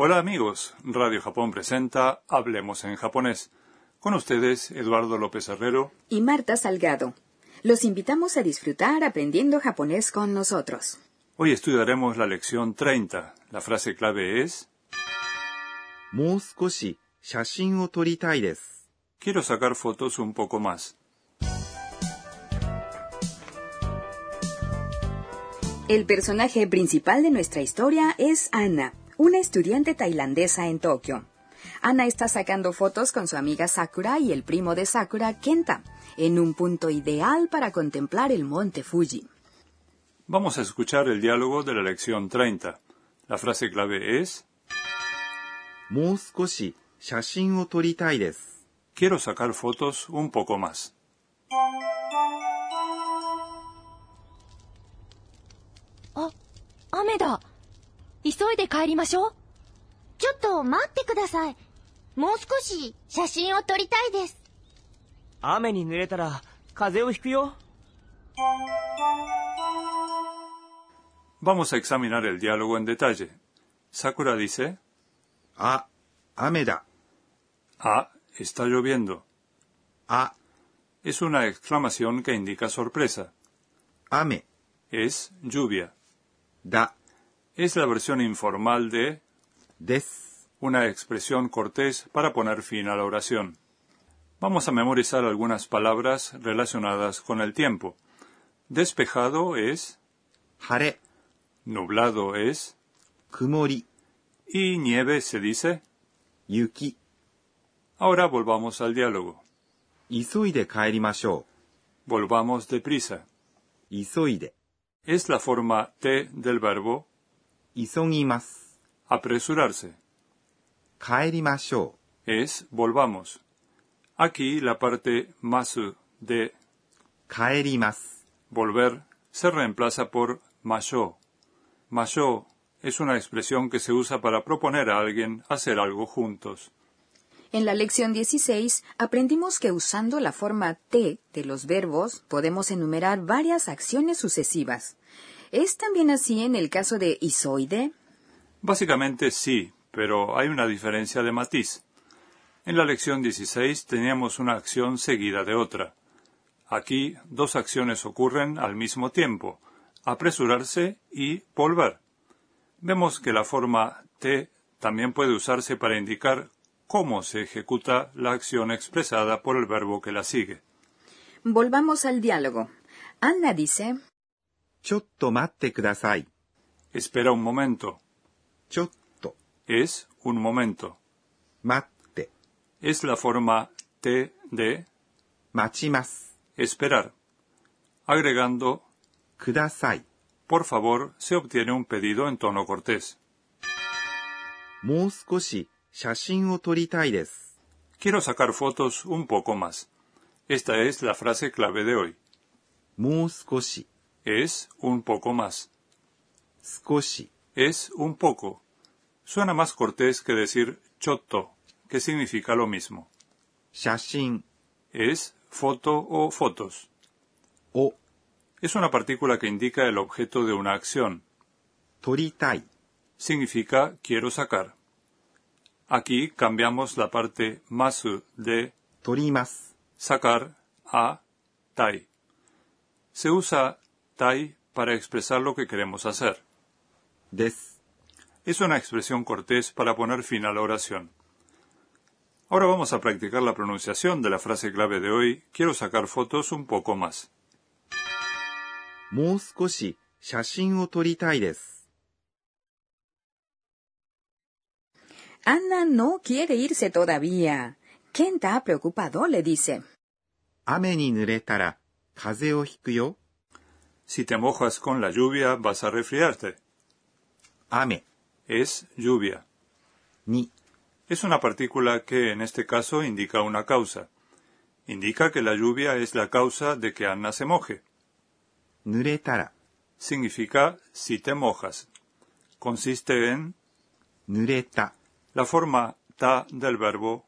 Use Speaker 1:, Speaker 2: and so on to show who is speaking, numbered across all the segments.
Speaker 1: Hola amigos, Radio Japón presenta Hablemos en japonés. Con ustedes, Eduardo López Herrero
Speaker 2: y Marta Salgado. Los invitamos a disfrutar aprendiendo japonés con nosotros.
Speaker 1: Hoy estudiaremos la lección 30. La frase clave es Quiero sacar fotos un poco más.
Speaker 2: El personaje principal de nuestra historia es Ana, una estudiante tailandesa en Tokio. Ana está sacando fotos con su amiga Sakura y el primo de Sakura, Kenta, en un punto ideal para contemplar el monte Fuji.
Speaker 1: Vamos a escuchar el diálogo de la lección 30. La frase clave es Quiero sacar fotos un poco más.
Speaker 3: Ah, 急いで帰りましょう。
Speaker 4: ちょっと待ってください。もう少し写真を撮りたいです。
Speaker 5: 雨に濡れたら風邪をひくよ。
Speaker 1: Vamos a examinar el diálogo en detalle. Sakura dice,
Speaker 6: あ、雨だ。
Speaker 1: Ah, está lloviendo.
Speaker 6: あ、
Speaker 1: Es una exclamación que indica sorpresa.
Speaker 6: 雨
Speaker 1: Es lluvia.
Speaker 6: だ。
Speaker 1: es la versión informal de
Speaker 6: des,
Speaker 1: una expresión cortés para poner fin a la oración. Vamos a memorizar algunas palabras relacionadas con el tiempo. Despejado es
Speaker 6: hare,
Speaker 1: nublado es
Speaker 6: kumori
Speaker 1: y nieve se dice
Speaker 6: yuki.
Speaker 1: Ahora volvamos al diálogo.
Speaker 6: Isoide kairimashou.
Speaker 1: Volvamos deprisa.
Speaker 6: Isoide.
Speaker 1: Es la forma T del verbo
Speaker 6: 急ぎます。
Speaker 1: apresurarse.
Speaker 6: 帰りましょ
Speaker 1: Es volvamos. Aquí la parte masu de
Speaker 6: う。帰ります。
Speaker 1: volver se reemplaza por masho. Masho es una expresión que se usa para proponer a alguien hacer algo juntos.
Speaker 2: En la lección 16 aprendimos que usando la forma T de los verbos podemos enumerar varias acciones sucesivas. ¿Es también así en el caso de isoide?
Speaker 1: Básicamente sí, pero hay una diferencia de matiz. En la lección 16 teníamos una acción seguida de otra. Aquí dos acciones ocurren al mismo tiempo, apresurarse y volver. Vemos que la forma T también puede usarse para indicar cómo se ejecuta la acción expresada por el verbo que la sigue.
Speaker 2: Volvamos al diálogo. Anna dice,
Speaker 6: う。ちょっと待ってください。
Speaker 1: Espera un momento.
Speaker 6: ちょっと、
Speaker 1: Es un momento.
Speaker 6: 待って、
Speaker 1: Es la forma T de
Speaker 6: 待ちます。
Speaker 1: esperar. Agregando
Speaker 6: ください。
Speaker 1: por favor, se obtiene un pedido en tono cortés.
Speaker 6: もう少し写真を撮りたいです。
Speaker 1: Quiero sacar fotos un poco más. Esta es la frase clave de hoy.
Speaker 6: もう少し、
Speaker 1: es un poco más.
Speaker 6: Skoshi
Speaker 1: es un poco. Suena más cortés que decir chotto, que significa lo mismo.
Speaker 6: Shashin
Speaker 1: es foto o fotos.
Speaker 6: O
Speaker 1: es una partícula que indica el objeto de una acción.
Speaker 6: Toritai
Speaker 1: significa quiero sacar. Aquí cambiamos la parte masu de
Speaker 6: torimas
Speaker 1: sacar a tai. Se usa tai para expresar lo que queremos hacer.
Speaker 6: です。
Speaker 1: Es una expresión cortés para poner fin a la oración. Ahora vamos a practicar la pronunciación de la frase clave de hoy. Quiero sacar fotos un poco más.
Speaker 6: もう少し写真を撮りたいです。
Speaker 2: Anna no quiere irse todavía. Kenta, preocupado, le dice,
Speaker 6: 雨に濡れたら風邪をひくよ。
Speaker 1: si te mojas con la lluvia, vas a resfriarte.
Speaker 6: Ame.
Speaker 1: Es lluvia.
Speaker 6: Ni.
Speaker 1: Es una partícula que en este caso indica una causa. Indica que la lluvia es la causa de que Anna se moje.
Speaker 6: Nuretara.
Speaker 1: Significa si te mojas. Consiste en
Speaker 6: nureta.
Speaker 1: La forma ta del verbo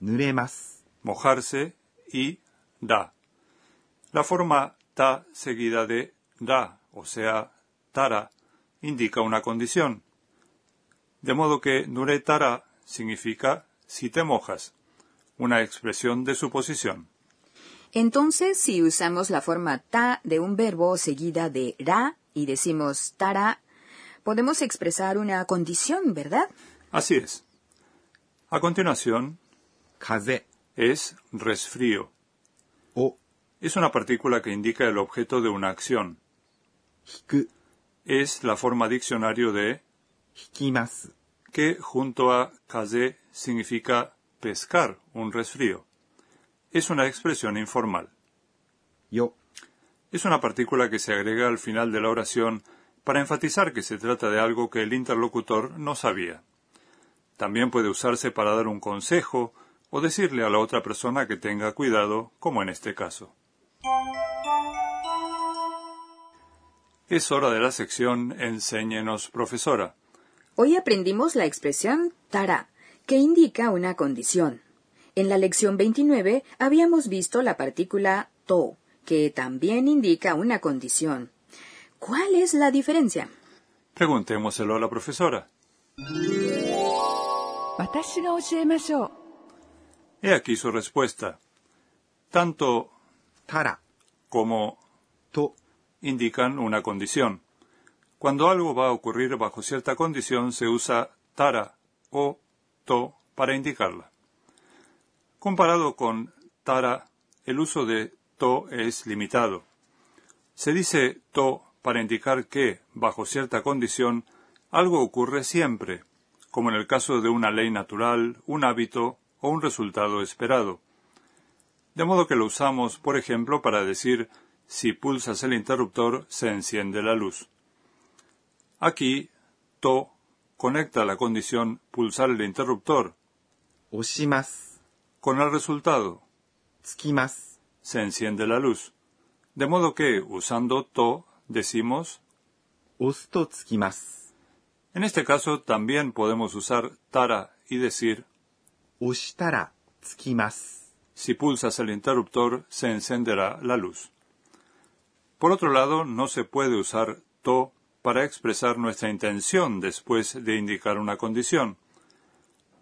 Speaker 6: nuremas,
Speaker 1: mojarse y da. La forma ta seguida de da, o sea, tara, indica una condición. De modo que nuretara significa si te mojas, una expresión de suposición.
Speaker 2: Entonces, si usamos la forma ta de un verbo seguida de ra y decimos tara, podemos expresar una condición, ¿verdad?
Speaker 1: Así es. A continuación,
Speaker 6: 風
Speaker 1: es resfrío es una partícula que indica el objeto de una acción.
Speaker 6: Hiku.
Speaker 1: Es la forma diccionario de
Speaker 6: hikimasu,
Speaker 1: que junto a kaze significa pescar, un resfrío. Es una expresión informal.
Speaker 6: Yo.
Speaker 1: Es una partícula que se agrega al final de la oración para enfatizar que se trata de algo que el interlocutor no sabía. También puede usarse para dar un consejo o decirle a la otra persona que tenga cuidado, como en este caso. Es hora de la sección Enséñenos, profesora.
Speaker 2: Hoy aprendimos la expresión tara, que indica una condición. En la lección 29 habíamos visto la partícula to, que también indica una condición. ¿Cuál es la diferencia?
Speaker 1: Preguntémoselo a la profesora. He aquí su respuesta. Tanto
Speaker 6: tara
Speaker 1: como
Speaker 6: to
Speaker 1: indican una condición. Cuando algo va a ocurrir bajo cierta condición se usa tara o to para indicarla. Comparado con tara, el uso de to es limitado. Se dice to para indicar que, bajo cierta condición, algo ocurre siempre, como en el caso de una ley natural, un hábito o un resultado esperado. De modo que lo usamos, por ejemplo, para decir si pulsas el interruptor, se enciende la luz. Aquí, to conecta la condición pulsar el interruptor
Speaker 6: Oshimasu.
Speaker 1: con el resultado
Speaker 6: Tsukimasu.
Speaker 1: se enciende la luz. De modo que, usando to, decimos
Speaker 6: Osto tsukimasu.
Speaker 1: En este caso, también podemos usar tara y decir
Speaker 6: Oshitara tsukimasu.
Speaker 1: Si pulsas el interruptor, se encenderá la luz. Por otro lado, no se puede usar to para expresar nuestra intención después de indicar una condición.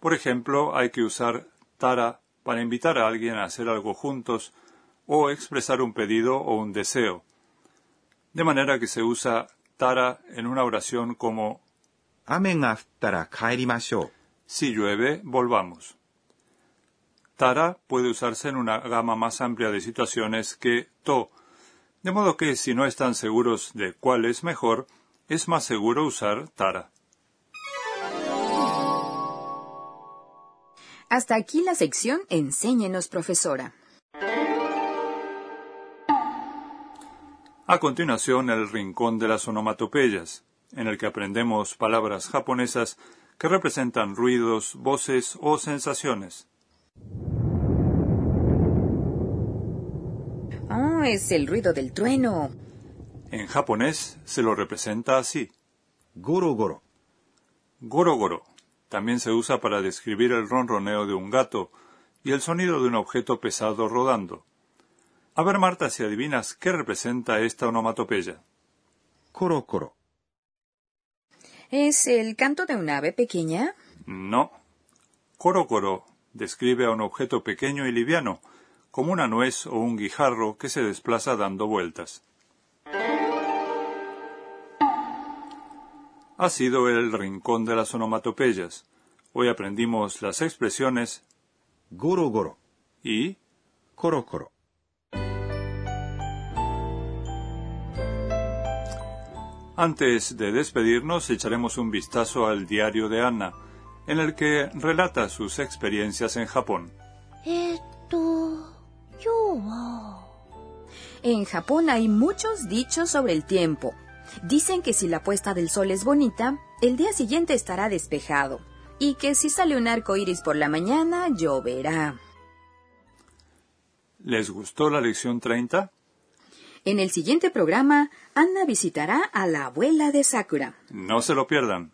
Speaker 1: Por ejemplo, hay que usar tara para invitar a alguien a hacer algo juntos o expresar un pedido o un deseo. De manera que se usa tara en una oración como si llueve, volvamos. Tara puede usarse en una gama más amplia de situaciones que to, de modo que si no están seguros de cuál es mejor, es más seguro usar Tara.
Speaker 2: Hasta aquí la sección Enséñenos, profesora.
Speaker 1: A continuación, el rincón de las onomatopeyas, en el que aprendemos palabras japonesas que representan ruidos, voces o sensaciones.
Speaker 2: Oh, es el ruido del trueno.
Speaker 1: En japonés se lo representa así.
Speaker 6: Goro goro.
Speaker 1: Goro goro. También se usa para describir el ronroneo de un gato y el sonido de un objeto pesado rodando. A ver, Marta, si adivinas qué representa esta onomatopeya.
Speaker 6: Coro coro.
Speaker 2: ¿Es el canto de un ave pequeña?
Speaker 1: No. Coro coro describe a un objeto pequeño y liviano como una nuez o un guijarro que se desplaza dando vueltas. Ha sido el rincón de las onomatopeyas. Hoy aprendimos las expresiones
Speaker 6: goro goro
Speaker 1: y
Speaker 6: coro coro.
Speaker 1: Antes de despedirnos, echaremos un vistazo al diario de Anna, en el que relata sus experiencias en Japón.
Speaker 4: Esto... Oh,
Speaker 2: en Japón hay muchos dichos sobre el tiempo. Dicen que si la puesta del sol es bonita, el día siguiente estará despejado. Y que si sale un arco iris por la mañana, lloverá.
Speaker 1: ¿Les gustó la lección 30?
Speaker 2: En el siguiente programa, Anna visitará a la abuela de Sakura.
Speaker 1: No se lo pierdan.